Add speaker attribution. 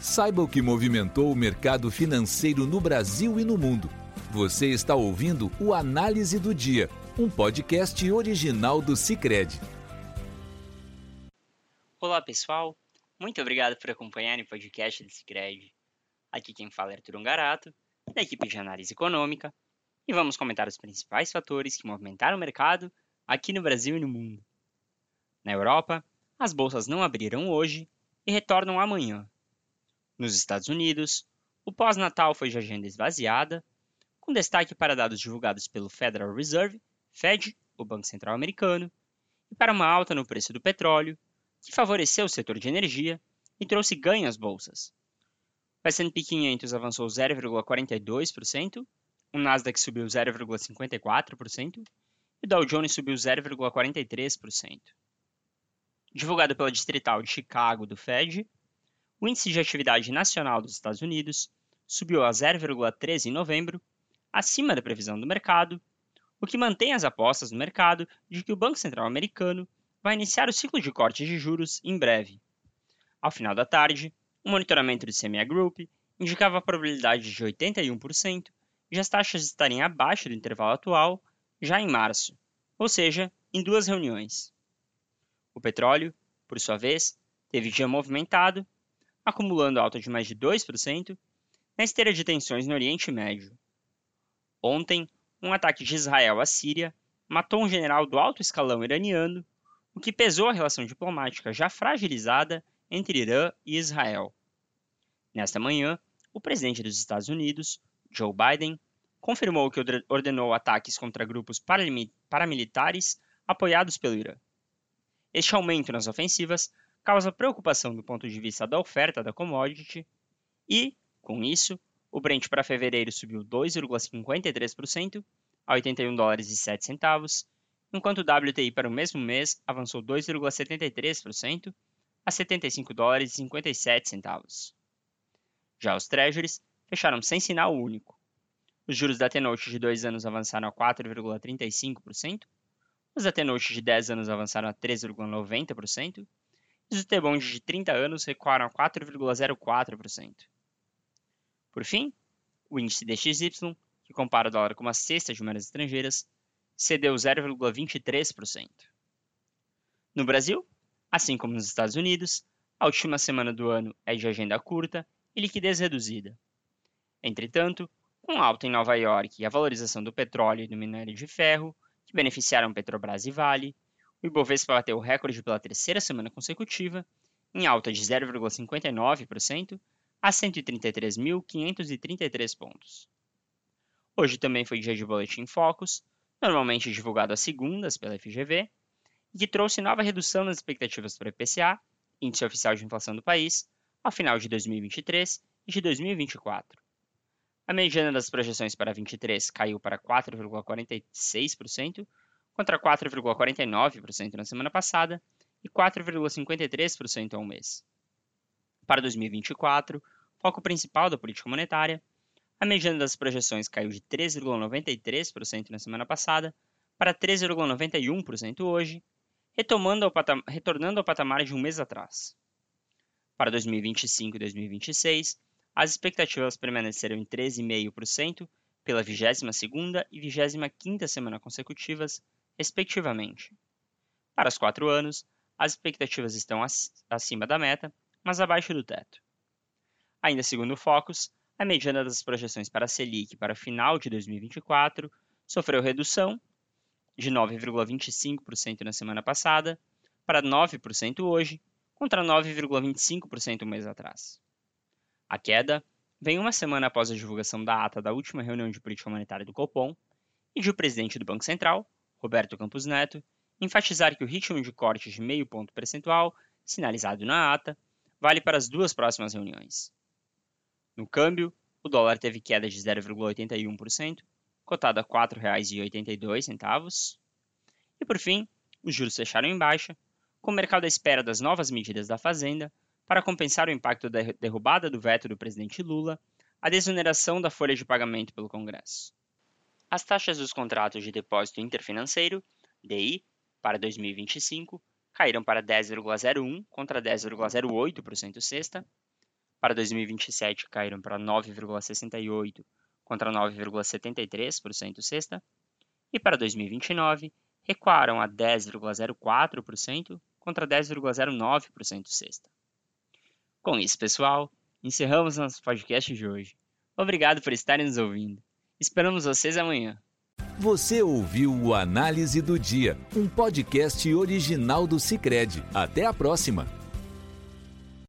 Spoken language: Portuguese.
Speaker 1: Saiba o que movimentou o mercado financeiro no Brasil e no mundo. Você está ouvindo o Análise do Dia, um podcast original do Cicred.
Speaker 2: Olá, pessoal. Muito obrigado por acompanhar o podcast do Cicred. Aqui quem fala é Arthur Ungarato, da equipe de análise econômica, e vamos comentar os principais fatores que movimentaram o mercado aqui no Brasil e no mundo. Na Europa, as bolsas não abriram hoje e retornam amanhã, nos Estados Unidos, o pós-natal foi de agenda esvaziada, com destaque para dados divulgados pelo Federal Reserve, Fed, o Banco Central Americano, e para uma alta no preço do petróleo, que favoreceu o setor de energia e trouxe ganho às bolsas. O S&P 500 avançou 0,42%, o Nasdaq subiu 0,54% e o Dow Jones subiu 0,43%. Divulgado pela Distrital de Chicago do Fed, o índice de atividade nacional dos Estados Unidos subiu a 0,13 em novembro, acima da previsão do mercado, o que mantém as apostas no mercado de que o Banco Central americano vai iniciar o ciclo de cortes de juros em breve. Ao final da tarde, o monitoramento do CME Group indicava a probabilidade de 81% de as taxas estarem abaixo do intervalo atual já em março, ou seja, em duas reuniões. O petróleo, por sua vez, teve dia movimentado acumulando alta de mais de 2% na esteira de tensões no Oriente Médio. Ontem, um ataque de Israel à Síria matou um general do alto escalão iraniano, o que pesou a relação diplomática já fragilizada entre Irã e Israel. Nesta manhã, o presidente dos Estados Unidos, Joe Biden, confirmou que ordenou ataques contra grupos paramilitares apoiados pelo Irã. Este aumento nas ofensivas causa preocupação do ponto de vista da oferta da commodity e, com isso, o Brent para fevereiro subiu 2,53% a 81 dólares e 7 centavos, enquanto o WTI para o mesmo mês avançou 2,73% a 75 dólares e 57 centavos. Já os Treasuries fecharam sem sinal único. Os juros da T-Note de 2 anos avançaram a 4,35%, os da T-Note de 10 anos avançaram a 3,90%, e os T-bonds de 30 anos recuaram a 4,04%. Por fim, o índice DXY, que compara o dólar com uma cesta de moedas estrangeiras, cedeu 0,23%. No Brasil, assim como nos Estados Unidos, a última semana do ano é de agenda curta e liquidez reduzida. Entretanto, com alta em Nova York e a valorização do petróleo e do minério de ferro, que beneficiaram Petrobras e Vale, o Ibovespa bateu o recorde pela terceira semana consecutiva, em alta de 0,59% a 133.533 pontos. Hoje também foi dia de Boletim Focus, normalmente divulgado às segundas pela FGV, e que trouxe nova redução nas expectativas para o IPCA, Índice Oficial de Inflação do país, ao final de 2023 e de 2024. A mediana das projeções para 23 caiu para 4,46%, contra 4,49% na semana passada e 4,53% ao mês. Para 2024, foco principal da política monetária, a mediana das projeções caiu de 3,93% na semana passada para 3,91% hoje, ao retornando ao patamar de um mês atrás. Para 2025 e 2026, as expectativas permaneceram em 13,5% pela 22ª e 25ª semana consecutivas, respectivamente. Para os quatro anos, as expectativas estão acima da meta, mas abaixo do teto. Ainda segundo o Focus, a mediana das projeções para a Selic para final de 2024 sofreu redução de 9,25% na semana passada para 9% hoje, contra 9,25% um mês atrás. A queda vem uma semana após a divulgação da ata da última reunião de política monetária do Copom e de o presidente do Banco Central, Roberto Campos Neto, enfatizar que o ritmo de corte de meio ponto percentual, sinalizado na ata, vale para as duas próximas reuniões. No câmbio, o dólar teve queda de 0,81%, cotado a R$ 4,82. E por fim, os juros fecharam em baixa, com o mercado à espera das novas medidas da Fazenda para compensar o impacto da derrubada do veto do presidente Lula à desoneração da folha de pagamento pelo Congresso. As taxas dos contratos de depósito interfinanceiro, DI, para 2025 caíram para 10,01 contra 10,08% sexta. Para 2027 caíram para 9,68 contra 9,73% cesta, e para 2029 recuaram a 10,04% contra 10,09% cesta. Com isso, pessoal, encerramos nosso podcast de hoje. Obrigado por estarem nos ouvindo. Esperamos vocês amanhã.
Speaker 1: Você ouviu o Análise do Dia, um podcast original do Cicred. Até a próxima!